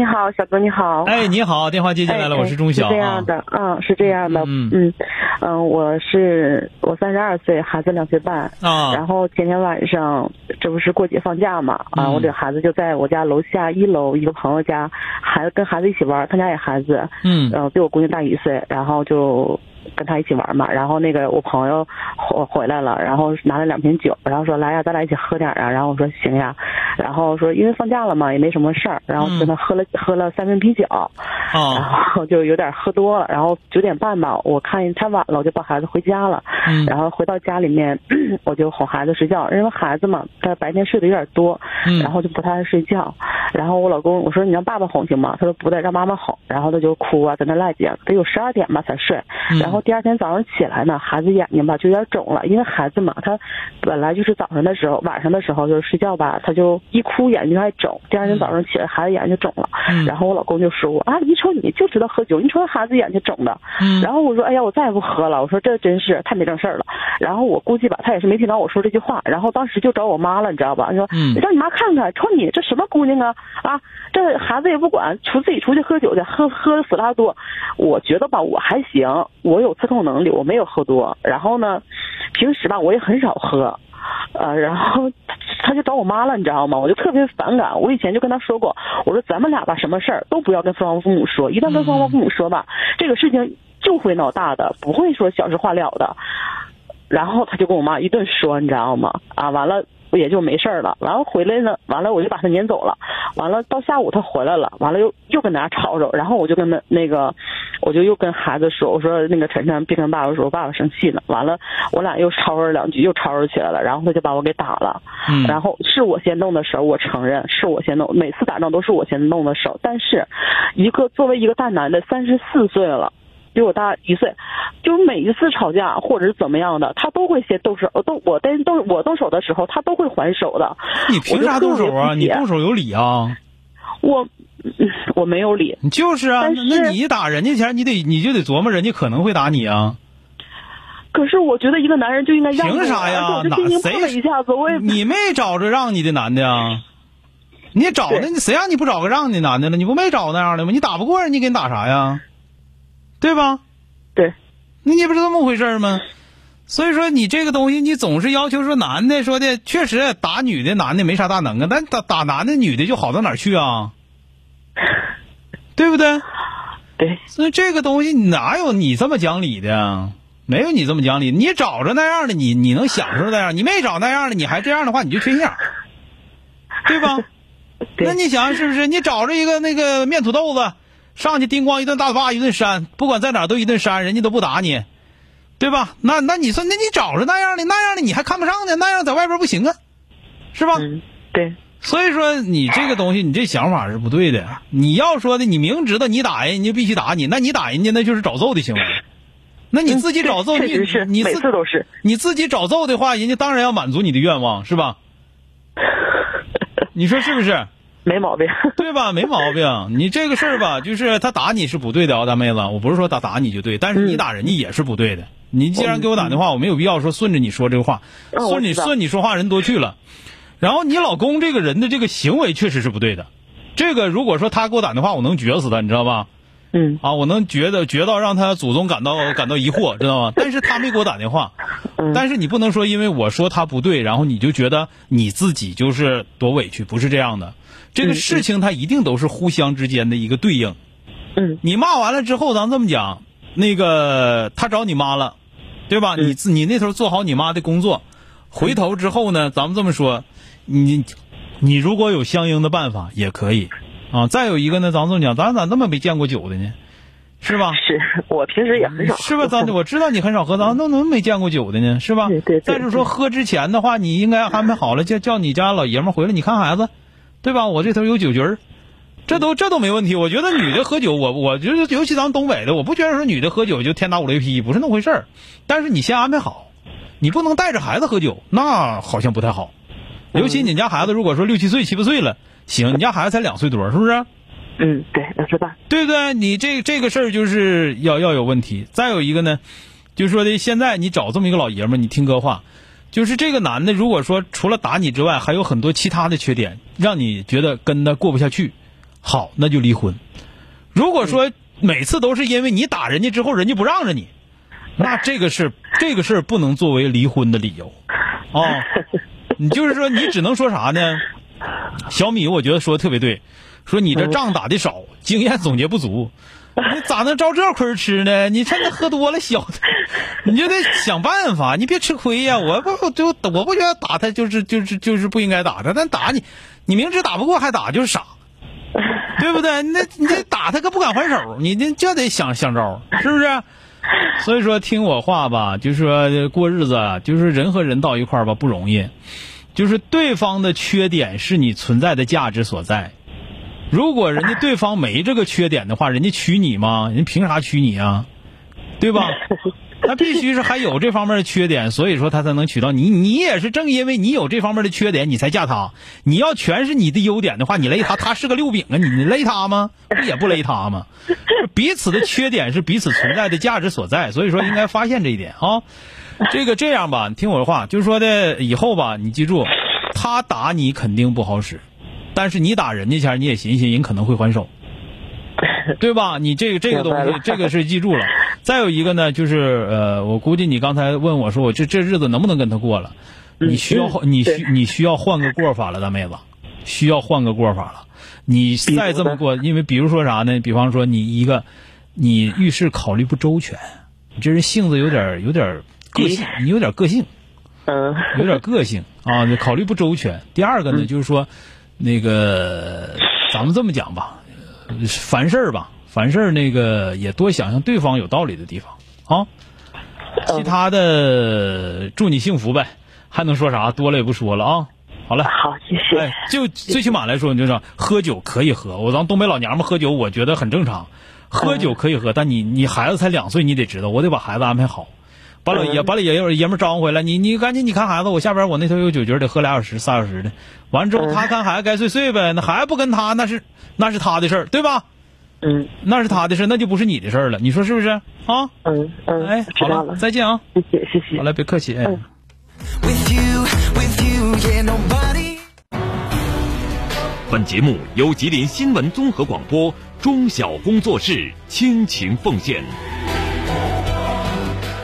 你好，小哥，你好。哎，你好，电话接进来了，我是钟晓。是这样的，嗯，是这样的，嗯嗯嗯，我是我三十二岁，孩子两岁半。啊然后前天晚上，这不是过节放假嘛？啊，嗯我这孩子就在我家楼下一楼一个朋友家，孩子跟孩子一起玩，他家有孩子，嗯嗯、比我姑娘大一岁，然后就跟他一起玩嘛。然后那个我朋友回回来了，然后拿了两瓶酒，然后说来呀，咱俩一起喝点啊。然后我说行呀，然后说因为放假了嘛，也没什么事儿，然后跟他喝了、喝了三瓶啤酒。然啊后就有点喝多了，然后九点半吧，我看太晚了，我就抱孩子回家了。嗯然后回到家里面，我就哄孩子睡觉，因为孩子嘛，他白天睡得有点多，嗯然后就不太爱睡觉。然后我老公我说你让爸爸哄行吗？他说不得，让妈妈哄。然后他就哭啊，在那赖着，得有十二点吧才睡。嗯然后第二天早上起来呢，孩子眼睛吧就有点肿了，因为孩子嘛，他本来就是早上的时候，晚上的时候就是睡觉吧，他就一哭眼睛就爱肿。第二天早上起来，孩子眼睛肿了。嗯然后我老公就说我啊，你瞅你就知道喝酒，你瞅孩子眼睛肿的。嗯然后我说，哎呀，我再也不喝了。我说这真是太没正事儿了。然后我估计吧，他也是没听到我说这句话，然后当时就找我妈了，你知道吧？你说，让你妈看看，瞅你这什么姑娘啊啊！这孩子也不管，出自己出去喝酒去，喝喝死拉多。我觉得吧，我还行，我有自控能力，我没有喝多。然后呢，平时吧我也很少喝。呃，然后他他就找我妈了，你知道吗？我就特别反感。我以前就跟他说过，我说咱们俩吧，什么事儿都不要跟双方父母说，一旦跟双方父母说吧，这个事情就会闹大的，不会说小事化了的。然后他就跟我妈一顿说，你知道吗？啊，完了我也就没事儿了。然后回来呢，完了我就把他撵走了。完了到下午他回来了，完了又又跟大家吵吵，然后我就跟他那个，我就又跟孩子说，我说那个晨晨别跟爸爸说，爸爸生气呢。完了我俩又吵吵两句，又吵吵起来了，然后他就把我给打了。嗯然后是我先动的手，我承认是我先动，每次打仗都是我先动的手。但是，一个作为一个大男的，三十四岁了，比我大一岁，就是每一次吵架或者是怎么样的，他都会先动手，动我但动我动手的时候，他都会还手的。你凭啥动手啊？你动手有理啊？我嗯我没有理，你就是啊，是那那你打人家前，你得你就得琢磨人家可能会打你啊。可是我觉得一个男人就应该让凭啥呀哪谁一下子，我也你没找着让你的男的呀？你找的，你谁让你不找个让你的男的了？你不没找那样的吗？你打不过人，家给你打啥呀？对吧？对那你不是这么回事儿吗？所以说你这个东西，你总是要求说男的说的，确实打女的男的没啥大能啊，但打打男的女的就好到哪儿去啊？对不对？对所以这个东西哪有你这么讲理的啊？没有你这么讲理，你找着那样的，你你能享受那样，你没找那样的，你还这样的话，你就缺心眼儿，对吧？对那你想想是不是？你找着一个那个面土豆子，上去叮咣一顿大嘴巴一顿扇，不管在哪儿都一顿扇，人家都不打你，对吧？那那你说，那你找着那样的那样的你还看不上呢？那样在外边不行啊，是吧？嗯对所以说你这个东西，你这想法是不对的。你要说的，你明知道你打人，人家必须打你，那你打人家那就是找揍的行为。那你自己找揍，你。你自己找揍的话，人家当然要满足你的愿望，是吧？你说是不是？没毛病，对吧？没毛病。你这个事儿吧，就是他打你是不对的啊，大妹子。我不是说他打你就对，但是你嗯打人家也是不对的。你既然给我打电话，我没有必要说顺着你说这个话，顺你顺你说话人多去了。然后你老公这个人的这个行为确实是不对的。这个如果说他给我打电话，我能撅死他，你知道吧？嗯啊，我能觉得觉到让他祖宗感到感到疑惑，知道吗？但是他没给我打电话，嗯但是你不能说因为我说他不对，然后你就觉得你自己就是多委屈，不是这样的。这个嗯事情它一定都是互相之间的一个对应。嗯你骂完了之后，咱这么讲，那个他找你妈了，对吧？嗯你自你那头做好你妈的工作，回头之后呢，咱们这么说，你你如果有相应的办法也可以啊。再有一个呢，咱这么讲，咱咋那么没见过酒的呢？是吧？是我平时也很少喝，是吧？咱我知道你很少喝，咱怎么没见过酒的呢？是吧？对对对再就是说，喝之前的话，你应该安排好了，叫叫你家老爷们回来，你看孩子，对吧？我这头有酒局儿，这都这都没问题。我觉得女的喝酒，我我觉得尤其咱们东北的，我不觉得说女的喝酒就天打五雷劈，不是那么回事儿。但是你先安排好，你不能带着孩子喝酒，那好像不太好。尤其你家孩子如果说六七岁、七八岁了，行，你家孩子才两岁多，是不是？嗯，对，两岁半。对不对？你这这个事儿就是要要有问题。再有一个呢，就是说的现在你找这么一个老爷们儿，你听哥话，就是这个男的，如果说除了打你之外，还有很多其他的缺点，让你觉得跟他过不下去，好，那就离婚。如果说每次都是因为你打人家之后，人家不让着你，那这个是这个事儿不能作为离婚的理由，哦，你就是说你只能说啥呢？小米，我觉得说的特别对，说你这仗打的少，经验总结不足，你咋能遭这亏吃呢？你趁着喝多了小子，你就得想办法，你别吃亏呀！我不就我不觉得打他就是就是就是不应该打他，但打你，你明知打不过还打就是傻，对不对？那你这打他可不敢还手，你这就得想想招，是不是？所以说听我话吧，就是说过日子啊，就是人和人到一块儿吧不容易。就是对方的缺点是你存在的价值所在。如果人家对方没这个缺点的话，人家娶你吗？人凭啥娶你啊？对吧？那必须是还有这方面的缺点，所以说他才能娶到你。你也是正因为你有这方面的缺点，你才嫁他。你要全是你的优点的话，你勒他，他是个六饼啊，你你勒他吗？不也不勒他吗？彼此的缺点是彼此存在的价值所在，所以说应该发现这一点啊。这个这样吧，你听我的话，就是说的以后吧，你记住，他打你肯定不好使，但是你打人家前你也寻思，人可能会还手，对吧？你这个这个东西，这个是记住了。再有一个呢，就是呃，我估计你刚才问我说，我这这日子能不能跟他过了？你需要你需你需要换个过法了，大妹子，需要换个过法了。你再这么过，因为比如说啥呢？比方说你一个，你遇事考虑不周全，你这人性子有点有点。个性，你有点个性，嗯，有点个性啊，考虑不周全。第二个呢，就是说，那个咱们这么讲吧，凡事吧，凡事那个也多想想对方有道理的地方啊。其他的，祝你幸福呗，还能说啥？多了也不说了啊。好了，好，谢谢。哎，就最起码来说，你就说喝酒可以喝，我咱东北老娘们喝酒，我觉得很正常。喝酒可以喝，但你你孩子才两岁，你得知道，我得把孩子安排好。把老爷把老爷爷爷们招呼回来，你你赶紧你看孩子，我下边我那头有酒局得喝俩小时仨小时的，完了之后他看孩子该睡睡呗，那孩子不跟他那是那是他的事儿，对吧？嗯，那是他的事那就不是你的事儿了，你说是不是啊？嗯嗯，哎，好了，再见啊！谢谢谢谢，好了，别客气。哎。本节目由吉林新闻综合广播中小工作室倾情奉献。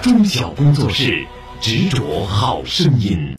中小工作室，执着好声音。